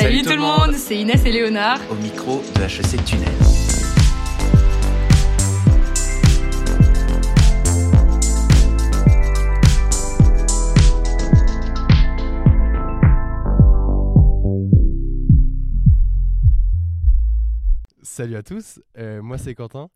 Salut, tout le monde, c'est Inès et Léonard. Au micro de HEC Tunnel. Salut à tous, euh, moi c'est Quentin.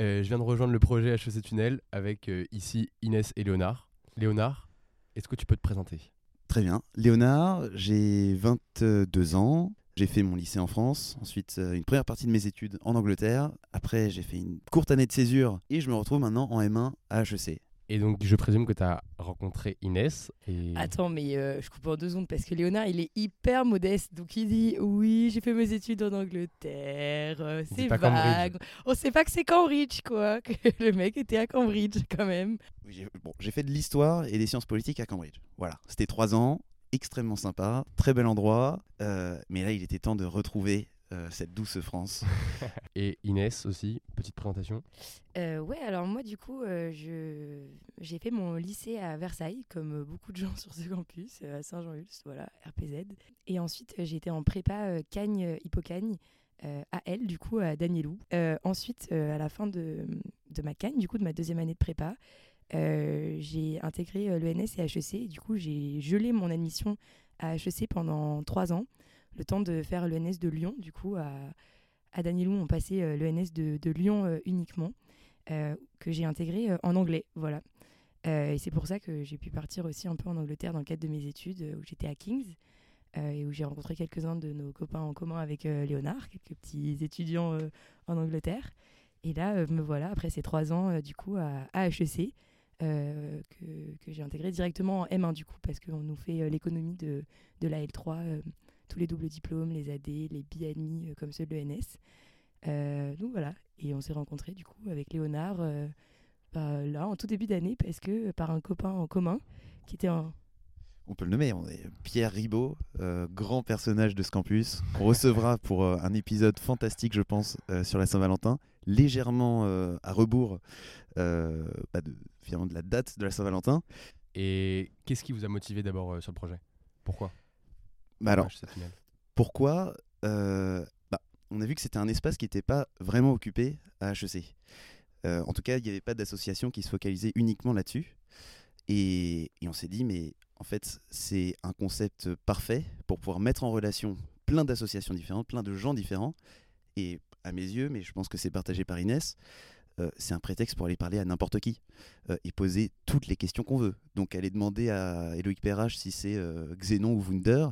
Euh, je viens de rejoindre le projet HEC Tunnel avec euh, ici Inès et Léonard. Léonard, est-ce que tu peux te présenter? Très bien. Léonard, j'ai 22 ans. J'ai fait mon lycée en France, ensuite euh, une première partie de mes études en Angleterre. Après, j'ai fait une courte année de césure et je me retrouve maintenant en M1 à HEC. Et donc je présume que tu as rencontré Inès. Et... Attends, mais euh, je coupe en deux secondes parce que Léonard, il est hyper modeste. Donc il dit Oui, j'ai fait mes études en Angleterre. euh, c'est vague. Cambridge. On sait pas que c'est Cambridge, quoi. Que le mec était à Cambridge, quand même. Oui, J'ai bon, j'ai fait de l'histoire et des sciences politiques à Cambridge. Voilà, c'était trois ans, extrêmement sympa, très bel endroit. euh, mais là, il était temps de retrouver euh, cette douce France. Et Inès aussi, petite présentation. Euh, ouais, alors moi, du coup, euh, je... j'ai fait mon lycée à Versailles, comme beaucoup de gens sur ce campus, euh, à Saint-Jean-Ulst, voilà, RPZ. Et ensuite, j'ai été en prépa euh, Cagne-Hippocagne, euh, à elle, du coup, à Danielou. Euh, ensuite, euh, à la fin de, de ma Cagne, du coup, de ma deuxième année de prépa, euh, j'ai intégré euh, l'ENS et HEC. Et du coup, j'ai gelé mon admission à HEC pendant trois ans, le temps de faire l'ENS de Lyon, du coup, à, à Danielou, on passait euh, l'ENS de, de Lyon euh, uniquement euh, que j'ai intégré en anglais. Voilà. Et c'est pour ça que j'ai pu partir aussi un peu en Angleterre dans le cadre de mes études, où j'étais à King's et où j'ai rencontré quelques-uns de nos copains en commun avec Léonard, quelques petits étudiants en Angleterre. Et là, me voilà, après ces trois ans, du coup, à, à HEC, que, que j'ai intégré directement en M1, du coup, parce qu'on nous fait l'économie de, de la L3, euh, tous les doubles diplômes, les AD, les BANI, euh, comme ceux de l'ENS. Euh, donc voilà, et on s'est rencontrés du coup avec Léonard euh, bah, là en tout début d'année parce que par un copain en commun qui était un On peut le nommer, on est Pierre Ribaud, euh, grand personnage de ce campus, qu'on recevra pour euh, un épisode fantastique, je pense, euh, sur la Saint-Valentin, légèrement euh, à rebours euh, bah, de, finalement de la date de la Saint-Valentin. Et qu'est-ce qui vous a motivé d'abord euh, sur le projet? Pourquoi? Bah alors, pourquoi Euh, bah, On a vu que c'était un espace qui n'était pas vraiment occupé à HEC. Euh, en tout cas, il n'y avait pas d'association qui se focalisait uniquement là-dessus. Et, et on s'est dit, mais en fait, c'est un concept parfait pour pouvoir mettre en relation plein d'associations différentes, plein de gens différents. Et à mes yeux, mais je pense que c'est partagé par Inès, euh, c'est un prétexte pour aller parler à n'importe qui euh, et poser toutes les questions qu'on veut. Donc aller demander à Eloïc Perrache si c'est euh, Xénon ou Wunder,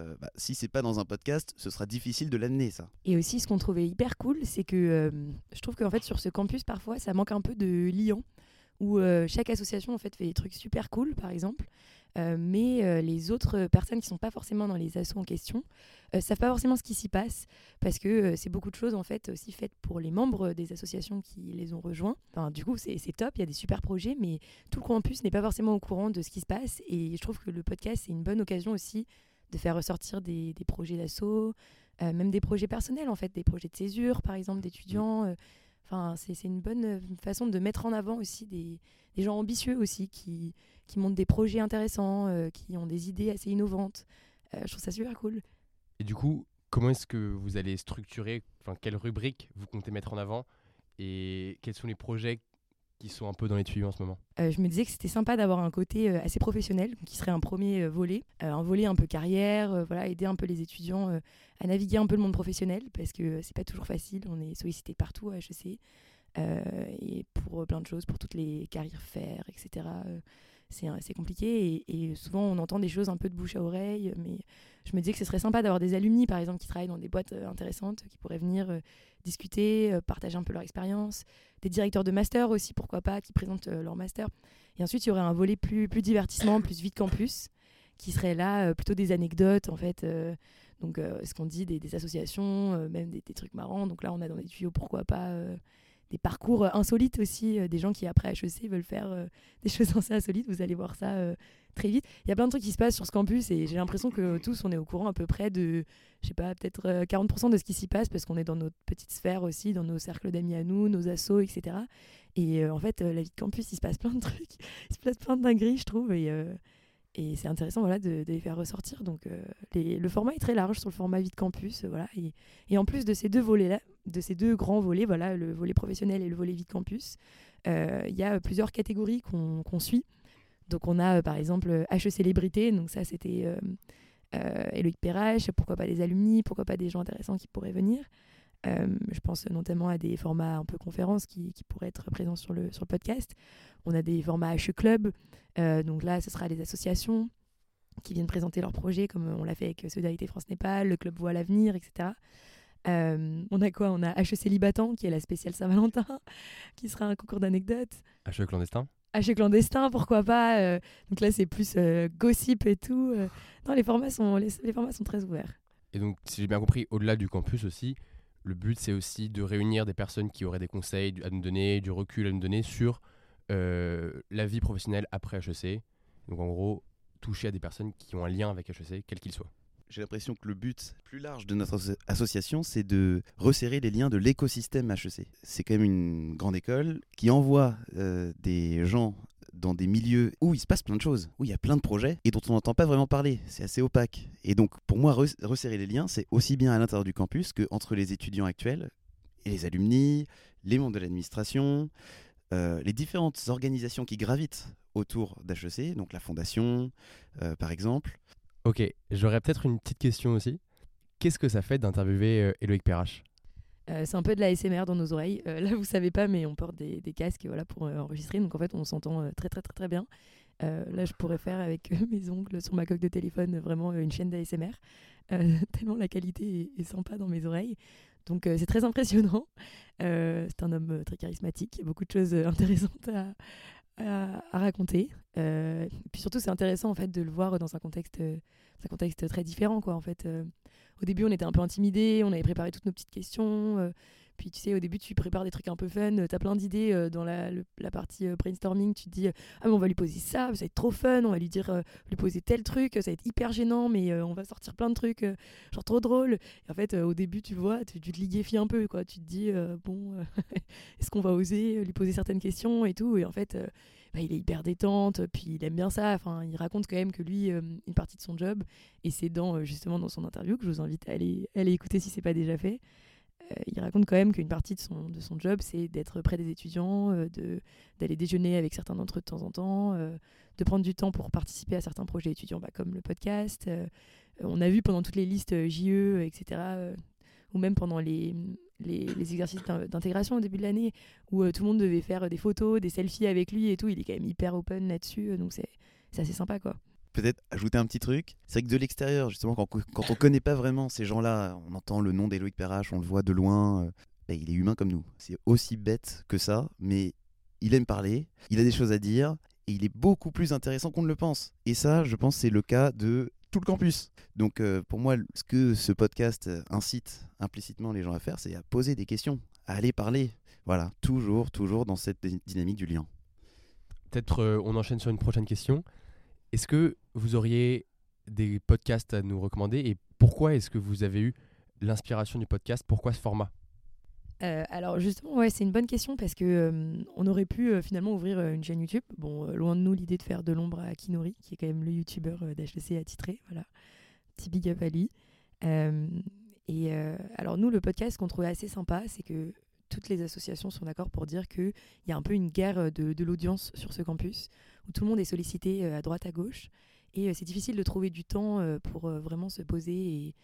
euh, bah, si c'est pas dans un podcast, ce sera difficile de l'amener ça. et aussi ce qu'on trouvait hyper cool c'est que euh, je trouve qu'en fait sur ce campus parfois ça manque un peu de liant où euh, chaque association en fait fait des trucs super cool par exemple Euh, mais les autres personnes qui sont pas forcément dans les assos en question savent pas forcément ce qui s'y passe parce que c'est beaucoup de choses en fait aussi faites pour les membres des associations qui les ont rejoints. Enfin, du coup, c'est top, il y a des super projets, mais tout le campus n'est pas forcément au courant de ce qui se passe. Et je trouve que le podcast, c'est une bonne occasion aussi de faire ressortir des, des projets d'assaut, euh, même des projets personnels en fait, des projets de césure par exemple d'étudiants. euh. Enfin, c'est c'est une bonne euh, façon de mettre en avant aussi des, des gens ambitieux aussi qui, qui montent des projets intéressants, euh, qui ont des idées assez innovantes. Euh, je trouve ça super cool. Et du coup, comment est-ce que vous allez structurer, enfin quelles rubriques vous comptez mettre en avant et quels sont les projets qui sont un peu dans les tuyaux en ce moment Euh, je me disais que c'était sympa d'avoir un côté euh, assez professionnel, qui serait un premier euh, volet, un volet un peu carrière, voilà, aider un peu les étudiants à naviguer un peu le monde professionnel, parce que c'est pas toujours facile, on est sollicité partout à HEC, et pour plein de choses, pour toutes les carrières faire, etc. euh, c'est euh, compliqué, et, souvent on entend des choses un peu de bouche à oreille, mais je me disais que ce serait sympa d'avoir des alumni, par exemple, qui travaillent dans des boîtes euh, intéressantes, qui pourraient venir euh, discuter, euh, partager un peu leur expérience, des directeurs de master aussi, pourquoi pas, qui présentent euh, leur master. Et ensuite, il y aurait un volet plus, plus divertissement, plus vite campus, qui serait là euh, plutôt des anecdotes, en fait. euh, donc, euh, ce qu'on dit, des, associations, euh, même des, des trucs marrants. Donc là, on a dans les tuyaux, pourquoi pas, euh, des parcours euh, insolites aussi, euh, des gens qui, après HEC, veulent faire euh, des choses assez insolites. Vous allez voir ça très vite. Il y a plein de trucs qui se passent sur ce campus et j'ai l'impression que tous, on est au courant à peu près de, je sais pas, peut-être euh, 40% de ce qui s'y passe parce qu'on est dans notre petite sphère aussi, dans nos cercles d'amis à nous, nos assos, etc. Et en fait, la vie de campus, il se passe plein de trucs, il se passe plein de dingueries, je trouve. Et, et c'est intéressant voilà, de, les faire ressortir. Donc euh, le format est très large sur le format Vide Campus. euh, voilà, et, en plus de ces deux volets-là, de ces deux grands volets, voilà, le volet professionnel et le volet Vide Campus, euh, il y a plusieurs catégories qu'on suit. Donc on a par exemple HE Célébrité, donc ça c'était euh, Éloïc Perrache, pourquoi pas des alumni, pourquoi pas des gens intéressants qui pourraient venir. Euh, je pense notamment à des formats un peu conférences qui, qui pourraient être présents sur le, sur le podcast. On a des formats HE Club, euh, donc là ce sera les associations qui viennent présenter leurs projets, comme on l'a fait avec Solidarité France-Népal, le Club Voix l'avenir, etc. Euh, on a quoi? On a HE Célibatant, qui est la spéciale Saint-Valentin, qui sera un concours d'anecdotes. HE clandestin? HE clandestin, pourquoi pas Donc là, c'est plus gossip et tout. Non, les formats sont, les, les formats sont très ouverts. Et donc, si j'ai bien compris, au-delà du campus aussi, le but c'est aussi de réunir des personnes qui auraient des conseils à nous donner, du recul à nous donner sur euh, la vie professionnelle après HEC. Donc en gros, toucher à des personnes qui ont un lien avec HEC, quel qu'il soit. J'ai l'impression que le but plus large de notre asso- association, c'est de resserrer les liens de l'écosystème HEC. C'est quand même une grande école qui envoie euh, des gens dans des milieux où il se passe plein de choses, où il y a plein de projets et dont on n'entend pas vraiment parler. C'est assez opaque. Et donc, pour moi, res- resserrer les liens, c'est aussi bien à l'intérieur du campus que entre les étudiants actuels et les alumni, les membres de l'administration, euh, les différentes organisations qui gravitent autour d'HEC, donc la fondation, euh, par exemple. Ok, j'aurais peut-être une petite question aussi. Qu'est-ce que ça fait d'interviewer euh, Éloïc Perrache? Euh, c'est un peu de la SMR dans nos oreilles. Euh, là, vous savez pas, mais on porte des, casques voilà, pour euh, enregistrer. Donc en fait, on s'entend très, très, très, très bien. Là, je pourrais faire avec mes ongles sur ma coque de téléphone vraiment une chaîne d'ASMR. Tellement la qualité est, est sympa dans mes oreilles. Donc c'est très impressionnant. C'est un homme très charismatique. Il y a beaucoup de choses intéressantes à, à, raconter. Euh, et puis surtout, c'est intéressant en fait de le voir dans un contexte, euh, un contexte très différent. Quoi, en fait. Euh, au début, on était un peu intimidés, on avait préparé toutes nos petites questions. Puis tu sais, au début, tu prépares des trucs un peu fun, euh, t'as plein d'idées euh, dans la, la partie euh, brainstorming. Tu te dis, ah, mais on va lui poser ça, ça va être trop fun, on va lui dire, euh, lui poser tel truc, ça va être hyper gênant, mais on va sortir plein de trucs, genre trop drôle. Et en fait, au début, tu vois, tu, tu te liquéfies un peu, quoi. Tu te dis, bon, est-ce qu'on va oser lui poser certaines questions et tout? Et en fait, bah, il est hyper détente, puis il aime bien ça. Enfin, il raconte quand même que lui, une partie de son job, et c'est dans, justement dans son interview que je vous invite à aller, à aller écouter si c'est pas déjà fait. Euh, il raconte quand même qu'une partie de son, de son job, c'est d'être près des étudiants, euh, de, d'aller déjeuner avec certains d'entre eux de temps en temps, euh, de prendre du temps pour participer à certains projets étudiants, bah, comme le podcast. On a vu pendant toutes les listes JE, etc., ou même pendant les, les, les exercices d'in- d'intégration au début de l'année, où tout le monde devait faire des photos, des selfies avec lui et tout. Il est quand même hyper open là-dessus, donc c'est, c'est assez sympa, quoi. Peut-être ajouter un petit truc. C'est vrai que de l'extérieur, justement, quand, quand on connaît pas vraiment ces gens-là, on entend le nom d'Eloïc Perrache, on le voit de loin. euh, bah, il est humain comme nous. C'est aussi bête que ça, mais il aime parler, il a des choses à dire, et il est beaucoup plus intéressant qu'on ne le pense. Et ça, je pense, c'est le cas de tout le campus. Donc, euh, pour moi, ce que ce podcast euh, incite implicitement les gens à faire, c'est à poser des questions, à aller parler. Voilà, toujours, toujours dans cette dy- dynamique du lien. Peut-être on enchaîne sur une prochaine question. Est-ce que vous auriez des podcasts à nous recommander et pourquoi est-ce que vous avez eu l'inspiration du podcast? Pourquoi ce format? Euh, alors justement, ouais, c'est une bonne question parce que euh, on aurait pu euh, finalement ouvrir une chaîne YouTube. Bon, loin de nous l'idée de faire de l'ombre à Kinori, qui est quand même le youtubeur d'HEC attitré. Voilà, petit big up à lui. Et alors nous, le podcast, qu'on trouvait assez sympa, c'est que toutes les associations sont d'accord pour dire qu'il y a un peu une guerre euh, de, l'audience sur ce campus, où tout le monde est sollicité euh, à droite, à gauche. Et euh, c'est difficile de trouver du temps pour vraiment se poser et,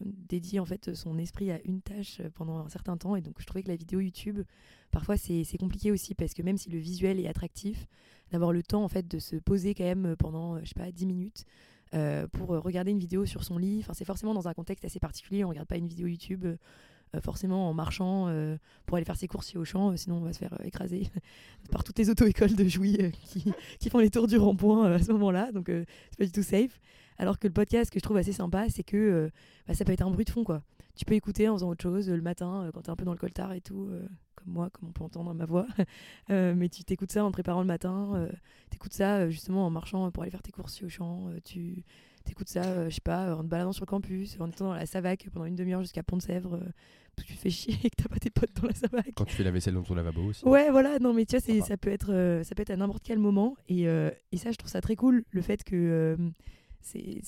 dédier en fait son esprit à une tâche pendant un certain temps. Et donc je trouvais que la vidéo YouTube, parfois c'est compliqué aussi parce que même si le visuel est attractif, d'avoir le temps en fait de se poser quand même pendant, je sais pas, 10 minutes pour regarder une vidéo sur son lit. Enfin, c'est forcément dans un contexte assez particulier. On regarde pas une vidéo YouTube forcément en marchant euh, pour aller faire ses courses chez Auchan, euh, sinon on va se faire euh, écraser par toutes les auto-écoles de jouy euh, qui, font les tours du rond-point euh, à ce moment-là. Donc euh, c'est pas du tout safe. Alors que le podcast, que je trouve assez sympa, c'est que euh, bah, ça peut être un bruit de fond, quoi. Tu peux écouter en faisant autre chose euh, le matin euh, quand t'es un peu dans le coltard et tout, euh, comme moi, comme on peut entendre ma voix. Euh, mais tu t'écoutes ça en préparant le matin, euh, t'écoutes ça euh, justement en marchant pour aller faire tes courses Auchan, euh, tu t'écoutes ça, euh, je sais pas, en te baladant sur le campus, en étant dans la Savac pendant une demi-heure jusqu'à Pont-de-Sèvres euh, tu te fais chier et que t'as pas tes potes dans la Samac. Quand tu fais la vaisselle dans ton lavabo aussi. Ouais, voilà, non, mais tu vois, ça peut être, euh, ça peut être à n'importe quel moment, et, euh, et ça, je trouve ça très cool, le fait que euh, c'est,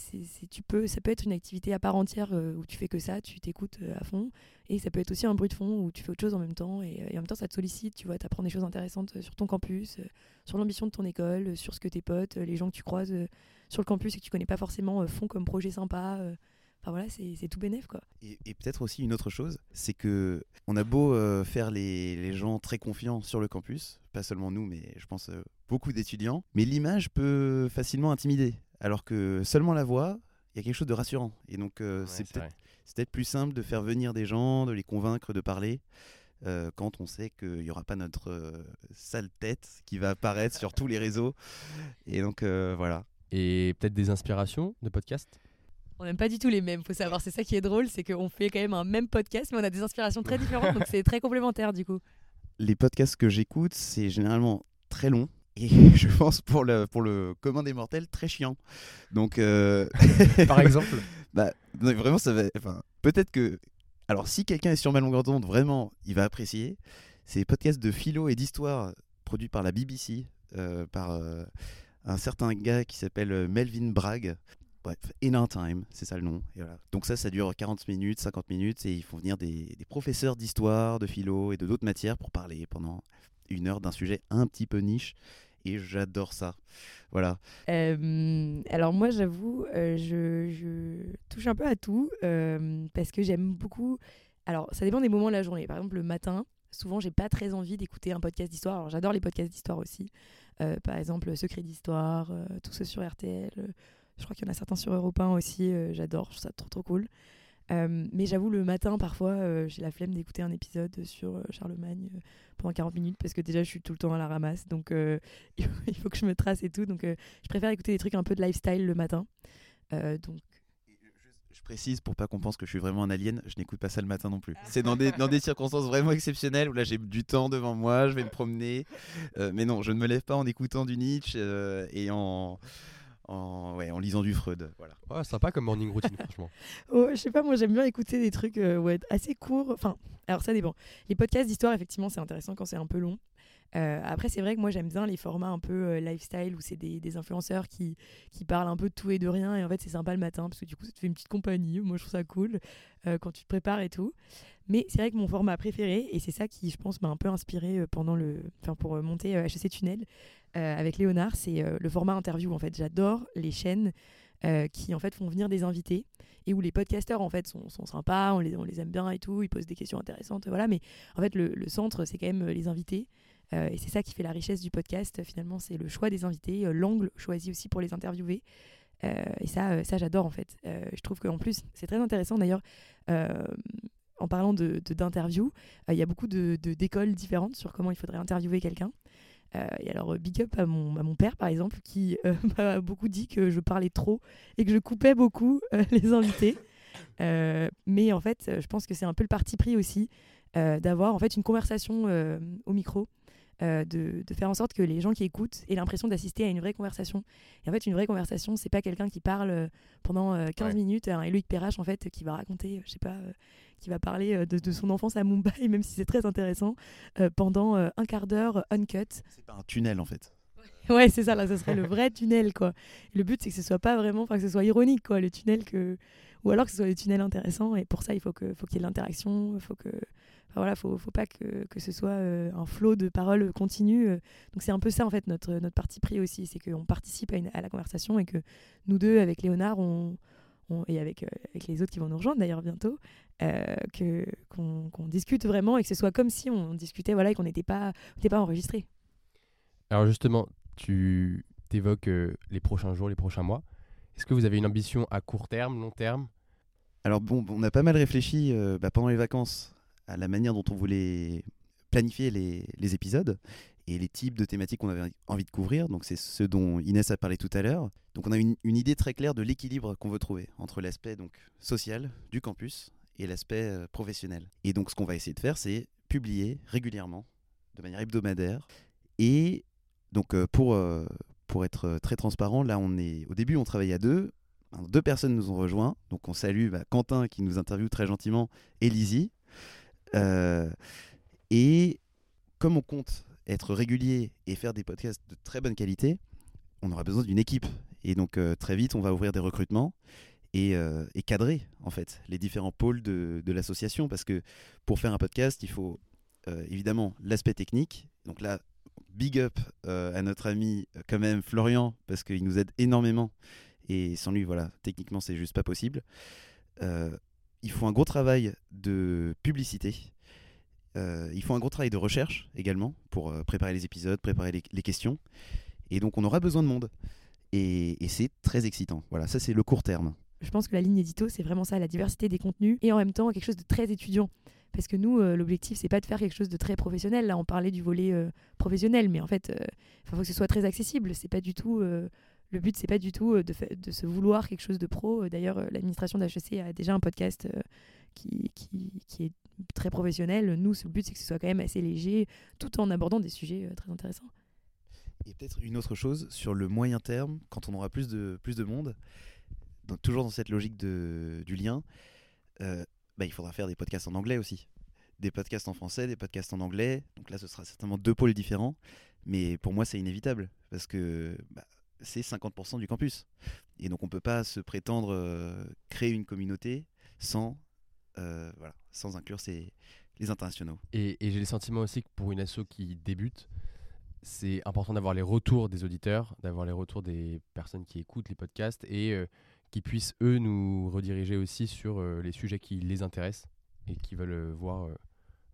tu peux, ça peut être une activité à part entière euh, où tu fais que ça, tu t'écoutes à fond, et ça peut être aussi un bruit de fond où tu fais autre chose en même temps, et, et en même temps, ça te sollicite, tu vois, t'apprends des choses intéressantes sur ton campus, sur l'ambition de ton école, sur ce que tes potes, les gens que tu croises sur le campus et que tu connais pas forcément font comme projet sympa. Enfin voilà, c'est, tout bénef quoi. Et, et peut-être aussi une autre chose, c'est que on a beau euh, faire les, les gens très confiants sur le campus, pas seulement nous, mais je pense euh, beaucoup d'étudiants, mais l'image peut facilement intimider, alors que seulement la voix, il y a quelque chose de rassurant. Et donc euh, Ouais, c'est peut-être plus simple de faire venir des gens, de les convaincre de parler. euh, quand on sait qu'il n'y aura pas notre euh, sale tête qui va apparaître sur tous les réseaux. Et donc euh, voilà. Et peut-être des inspirations de podcast On n'aime pas du tout les mêmes, faut savoir. C'est ça qui est drôle, c'est qu'on fait quand même un même podcast, mais on a des inspirations très différentes, donc c'est très complémentaire du coup. les podcasts que j'écoute, c'est généralement très long. Et je pense pour le, pour le commun des mortels, très chiant. Donc, euh, Par exemple bah, non, vraiment, ça va. Enfin, peut-être que. Alors, si quelqu'un est sur ma longueur d'onde, vraiment, il va apprécier. C'est les podcasts de philo et d'histoire produits par la BBC, euh, par euh, un certain gars qui s'appelle Melvin Bragg. Bref, In Our Time, c'est ça le nom. Donc ça, ça dure 40 minutes, 50 minutes, et ils font venir des, professeurs d'histoire, de philo et de d'autres matières pour parler pendant une heure d'un sujet un petit peu niche. Et j'adore ça. Voilà. Euh, alors moi j'avoue, euh, je, touche un peu à tout euh, parce que j'aime beaucoup. Alors ça dépend des moments de la journée. Par exemple le matin, souvent j'ai pas très envie d'écouter un podcast d'histoire. Alors j'adore les podcasts d'histoire aussi. Par exemple Secret d'histoire, tout ça sur RTL. Je crois qu'il y en a certains sur Europe 1 aussi. euh, j'adore, je trouve ça trop trop cool. Euh, mais j'avoue le matin parfois euh, j'ai la flemme d'écouter un épisode sur euh, Charlemagne euh, pendant 40 minutes parce que déjà je suis tout le temps à la ramasse donc euh, il faut- il faut que je me trace et tout donc euh, je préfère écouter des trucs un peu de lifestyle le matin. Euh, donc, Je précise pour pas qu'on pense que je suis vraiment un alien, je n'écoute pas ça le matin non plus. C'est dans des, dans des circonstances vraiment exceptionnelles où là j'ai du temps devant moi, je vais me promener. Euh, mais non, je ne me lève pas en écoutant du Nietzsche euh, et en, en, ouais, en lisant du Freud. Voilà. Ouais, Sympa comme morning routine, franchement. oh, je sais pas, moi j'aime bien écouter des trucs euh, ouais, assez courts. Enfin, alors ça dépend. Les podcasts d'histoire, effectivement, c'est intéressant quand c'est un peu long. Euh, après, c'est vrai que moi j'aime bien les formats un peu euh, lifestyle où c'est des, des influenceurs qui, qui parlent un peu de tout et de rien. Et en fait, c'est sympa le matin parce que du coup, ça te fait une petite compagnie. Moi, je trouve ça cool euh, quand tu te prépares et tout. Mais c'est vrai que mon format préféré, et c'est ça qui, je pense, m'a un peu inspiré pendant le, enfin, pour monter euh, HEC Tunnel euh, avec Léonard, c'est euh, le format interview. En fait, j'adore les chaînes euh, qui en fait font venir des invités et où les podcasteurs en fait sont, sympas, on les, aime bien et tout, ils posent des questions intéressantes, voilà. Mais en fait, le, centre, c'est quand même les invités. Et c'est ça qui fait la richesse du podcast, finalement, c'est le choix des invités, l'angle choisi aussi pour les interviewer. Et ça, ça j'adore en fait. Je trouve qu'en plus, c'est très intéressant d'ailleurs. en parlant de de- d'interview, il y a beaucoup de de- d'écoles différentes sur comment il faudrait interviewer quelqu'un. Euh, et alors, euh, big up à mon, père, par exemple, qui euh, m'a beaucoup dit que je parlais trop et que je coupais beaucoup les invités. Mais en fait, je pense que c'est un peu le parti pris aussi d'avoir en fait une conversation au micro, euh, de, de faire en sorte que les gens qui écoutent aient l'impression d'assister à une vraie conversation. Et en fait, une vraie conversation, c'est pas quelqu'un qui parle euh, pendant euh, 15 Ouais. minutes, un Loïc Perrache en fait, qui va raconter, euh, je sais pas, euh, qui va parler euh, de, de son enfance à Mumbai, même si c'est très intéressant, euh, pendant euh, un quart d'heure uncut. C'est pas un tunnel en fait. Ouais, c'est ça, là, ce serait le vrai tunnel, quoi. Le but, c'est que ce soit pas vraiment, enfin, que ce soit ironique, quoi, le tunnel que. Ou alors que ce soit des tunnels intéressants, et pour ça, il faut que- faut qu'il y ait de l'interaction, il faut que. Enfin, voilà, faut, faut pas que, que ce soit euh, un flot de paroles continu. euh. Donc, c'est un peu ça, en fait, notre, notre parti pris aussi, c'est qu'on participe à, une- à la conversation et que nous deux, avec Léonard, on, on- et avec, euh, avec les autres qui vont nous rejoindre d'ailleurs bientôt, euh, que, qu'on, discute vraiment et que ce soit comme si on discutait, voilà, et qu'on n'était pas, n'était pas enregistré. Alors justement, tu évoques les prochains jours, les prochains mois. Est-ce que vous avez une ambition à court terme, long terme? Alors bon, on a pas mal réfléchi euh, bah, pendant les vacances à la manière dont on voulait planifier les, épisodes et les types de thématiques qu'on avait envie de couvrir. Donc c'est ce dont Inès a parlé tout à l'heure. Donc on a une, idée très claire de l'équilibre qu'on veut trouver entre l'aspect donc social du campus et l'aspect euh, professionnel. Et donc ce qu'on va essayer de faire, c'est publier régulièrement, de manière hebdomadaire. Et donc euh, pour, euh, pour être très transparent, là on est au début on travaillait à deux. Deux personnes nous ont rejoints. Donc on salue bah, Quentin qui nous interviewe très gentiment et Lizzie. Euh, et comme on compte être régulier et faire des podcasts de très bonne qualité, on aura besoin d'une équipe. Et donc euh, très vite, on va ouvrir des recrutements et, euh, cadrer en fait les différents pôles de, l'association. Parce que pour faire un podcast, il faut évidemment l'aspect technique. Donc là, big up à notre ami quand même Florian, parce qu'il nous aide énormément. Et sans lui, voilà, techniquement, c'est juste pas possible. Il faut un gros travail de publicité. Euh, il faut un gros travail de recherche également pour euh, préparer les épisodes, préparer les, questions. Et donc, on aura besoin de monde. Et, et c'est très excitant. Voilà, ça, c'est le court terme. Je pense que la ligne édito, c'est vraiment ça, la diversité des contenus et en même temps quelque chose de très étudiant. Parce que nous, euh, l'objectif, c'est pas de faire quelque chose de très professionnel. Là, on parlait du volet euh, professionnel, mais en fait, il faut que ce soit très accessible. C'est pas du tout. Le but, c'est pas du tout euh, de, se vouloir quelque chose de pro. Euh, D'ailleurs, euh, l'administration d'HEC a déjà un podcast qui, est très professionnel. Nous, le but, c'est que ce soit quand même assez léger, tout en abordant des sujets très intéressants. Et peut-être une autre chose, sur le moyen terme, quand on aura plus de, plus de monde, toujours dans cette logique de, du lien, bah, il faudra faire des podcasts en anglais aussi. Des podcasts en français, des podcasts en anglais. Donc là, ce sera certainement deux pôles différents. Mais pour moi, c'est inévitable. Parce que bah, c'est 50% du campus. Et donc, on ne peut pas se prétendre euh, créer une communauté sans, euh, voilà, sans inclure ces, les internationaux. Et, j'ai le sentiment aussi que pour une asso qui débute, c'est important d'avoir les retours des auditeurs, d'avoir les retours des personnes qui écoutent les podcasts et euh, qui puissent, eux, nous rediriger aussi sur les sujets qui les intéressent et qui veulent voir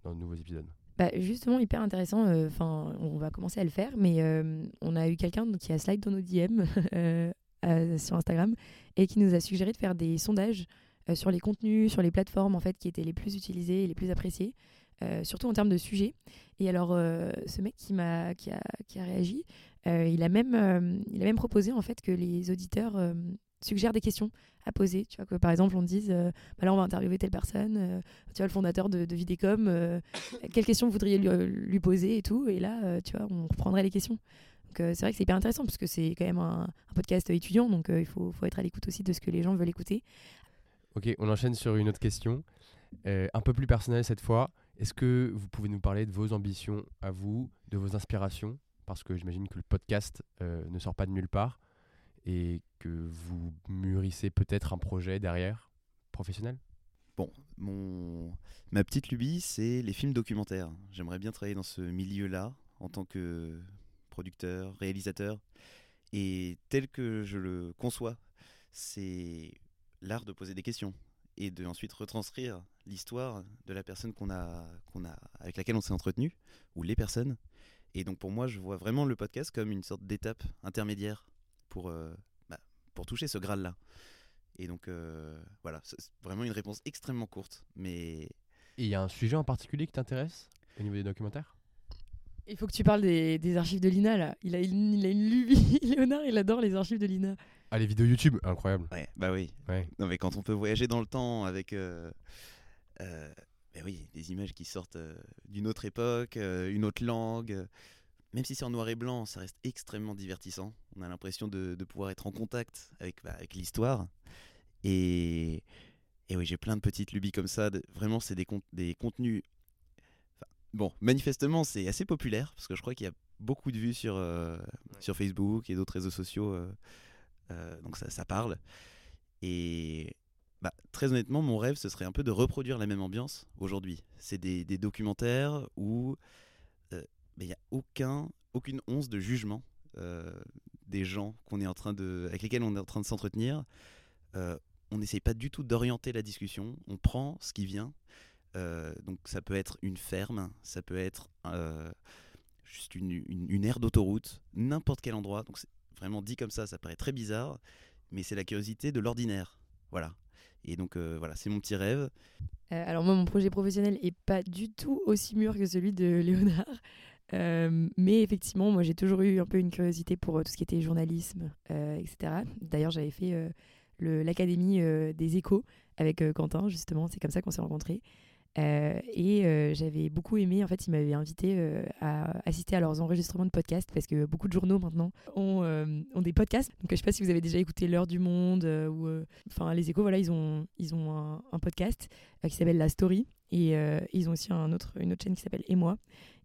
dans de nouveaux épisodes. Bah, justement, hyper intéressant. euh, Enfin, on va commencer à le faire, mais euh, on a eu quelqu'un qui a slide dans nos DM euh, sur Instagram et qui nous a suggéré de faire des sondages sur les contenus, sur les plateformes en fait qui étaient les plus utilisées et les plus appréciées, surtout en termes de sujets. Et alors, ce mec qui m'a qui a, qui a réagi, il a même il a même proposé en fait que les auditeurs euh, suggèrent des questions à poser. Tu vois que par exemple on dise euh, bah là on va interviewer telle personne, euh, tu vois le fondateur de, Vidécom, euh, quelles questions vous voudriez lui, lui poser et tout? Et là, euh, tu vois, on reprendrait les questions. Euh, c'est vrai que c'est hyper intéressant parce que c'est quand même un, un podcast étudiant, donc euh, il faut, faut être à l'écoute aussi de ce que les gens veulent écouter. Ok, on enchaîne sur une autre question, euh, un peu plus personnelle cette fois. Est-ce que vous pouvez nous parler de vos ambitions à vous, de vos inspirations? Parce que j'imagine que le podcast euh, ne sort pas de nulle part et que vous mûrissez peut-être un projet derrière, professionnel? Bon, mon... ma petite lubie, c'est les films documentaires. J'aimerais bien travailler dans ce milieu-là en tant que producteur, réalisateur. Et tel que je le conçois, c'est l'art de poser des questions et de ensuite retranscrire l'histoire de la personne qu'on a, qu'on a, avec laquelle on s'est entretenu, ou les personnes. Et donc pour moi, je vois vraiment le podcast comme une sorte d'étape intermédiaire pour, euh, bah, pour toucher ce Graal-là. Et donc euh, voilà, c'est vraiment une réponse extrêmement courte, mais Et il y a un sujet en particulier qui t'intéresse au niveau des documentaires? Il faut que tu parles des, des archives de l'INA là. Il a, une, il a une lubie. Léonard, il adore les archives de l'INA. Ah, les vidéos YouTube, incroyable. ouais, bah oui. Ouais. Non mais quand on peut voyager dans le temps avec, euh, euh, ben oui, des images qui sortent euh, d'une autre époque, euh, une autre langue. Même si c'est en noir et blanc, ça reste extrêmement divertissant. On a l'impression de, de pouvoir être en contact avec, bah, avec l'histoire. Et, et oui, j'ai plein de petites lubies comme ça. de- vraiment, c'est des, cont- des contenus. bon, manifestement, c'est assez populaire parce que je crois qu'il y a beaucoup de vues sur, euh, sur Facebook et d'autres réseaux sociaux. euh, euh, donc ça, ça parle. Et bah, très honnêtement, mon rêve, ce serait un peu de reproduire la même ambiance aujourd'hui. C'est des, des documentaires où bah, il n'y a aucun, aucune once de jugement euh, des gens qu'on est en train de, avec lesquels on est en train de s'entretenir. Euh, on n'essaye pas du tout d'orienter la discussion. On prend ce qui vient. Euh, donc ça peut être une ferme, ça peut être juste une, une, une aire d'autoroute, n'importe quel endroit. Donc vraiment dit comme ça, ça paraît très bizarre, mais c'est la curiosité de l'ordinaire. Voilà. Et donc voilà, c'est mon petit rêve. Alors moi, mon projet professionnel est pas du tout aussi mûr que celui de Léonard. Euh, mais effectivement, moi j'ai toujours eu un peu une curiosité pour euh, tout ce qui était journalisme, euh, etc. D'ailleurs, j'avais fait l'académie des échos avec Quentin, justement. C'est comme ça qu'on s'est rencontrés. Et j'avais beaucoup aimé, en fait, ils m'avaient invité à assister à leurs enregistrements de podcasts parce que beaucoup de journaux maintenant ont, des podcasts. Donc je sais pas si vous avez déjà écouté L'heure du monde ou enfin les échos, voilà, ils ont, ils ont un, podcast qui s'appelle La Story et ils ont aussi une autre chaîne qui s'appelle Et moi.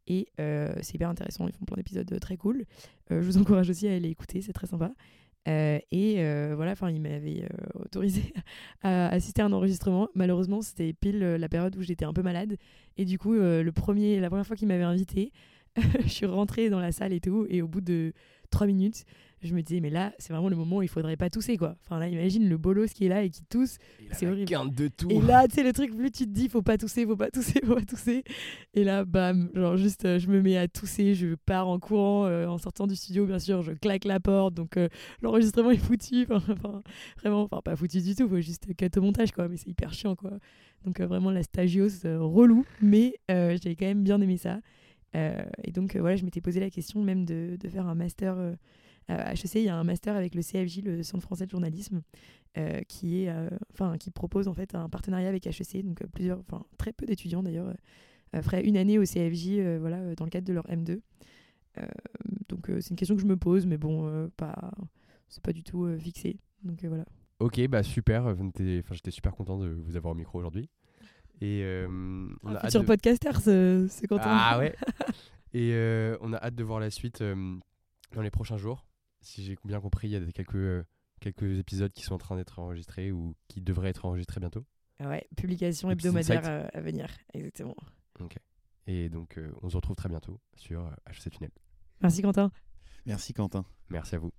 Et c'est hyper intéressant, ils font plein d'épisodes très cool. je vous encourage aussi à aller écouter, c'est très sympa. Euh, et euh, voilà, enfin, il m'avait euh, autorisé à assister à un enregistrement. Malheureusement, c'était pile la période où j'étais un peu malade. Et du coup, le premier, la première fois qu'il m'avait invité, je suis rentrée dans la salle et tout. Et au bout de trois minutes, je me disais, mais là, c'est vraiment le moment où il faudrait pas tousser, quoi. Enfin, là, imagine le bolos qui est là et qui tousse. C'est horrible. de tout. Et là, tu sais, le truc, plus tu te dis, faut pas tousser, faut pas tousser, faut pas tousser. Et là, bam, genre, juste, euh, je me mets à tousser, je pars en courant, euh, en sortant du studio, bien sûr, je claque la porte. Donc, euh, l'enregistrement est foutu. Enfin, vraiment, enfin, pas foutu du tout, faut juste cut au montage, quoi. Mais c'est hyper chiant, quoi. Donc, vraiment, la stagios relou. Mais j'avais quand même bien aimé ça. et donc, voilà, je m'étais posé la question même de, de faire un master à HEC, il y a un master avec le CFJ, le Centre français de journalisme, euh, qui, est, euh, enfin, qui propose en fait un partenariat avec HEC. Donc euh, plusieurs, enfin très peu d'étudiants d'ailleurs feraient une année au CFJ, voilà, dans le cadre de leur M2. donc c'est une question que je me pose, mais bon, pas, c'est pas du tout fixé. Donc voilà. Ok, bah super. J'étais super content de vous avoir au micro aujourd'hui. Et on a futur de... podcaster, c'est content. Ah ouais. Et on a hâte de voir la suite dans les prochains jours si j'ai bien compris, il y a quelques, euh, quelques épisodes qui sont en train d'être enregistrés ou qui devraient être enregistrés bientôt. Ouais, publication hebdomadaire euh, à venir, exactement. Ok. Et donc, euh, on se retrouve très bientôt sur HC Tunnel. Merci Quentin. Merci Quentin. Merci à vous.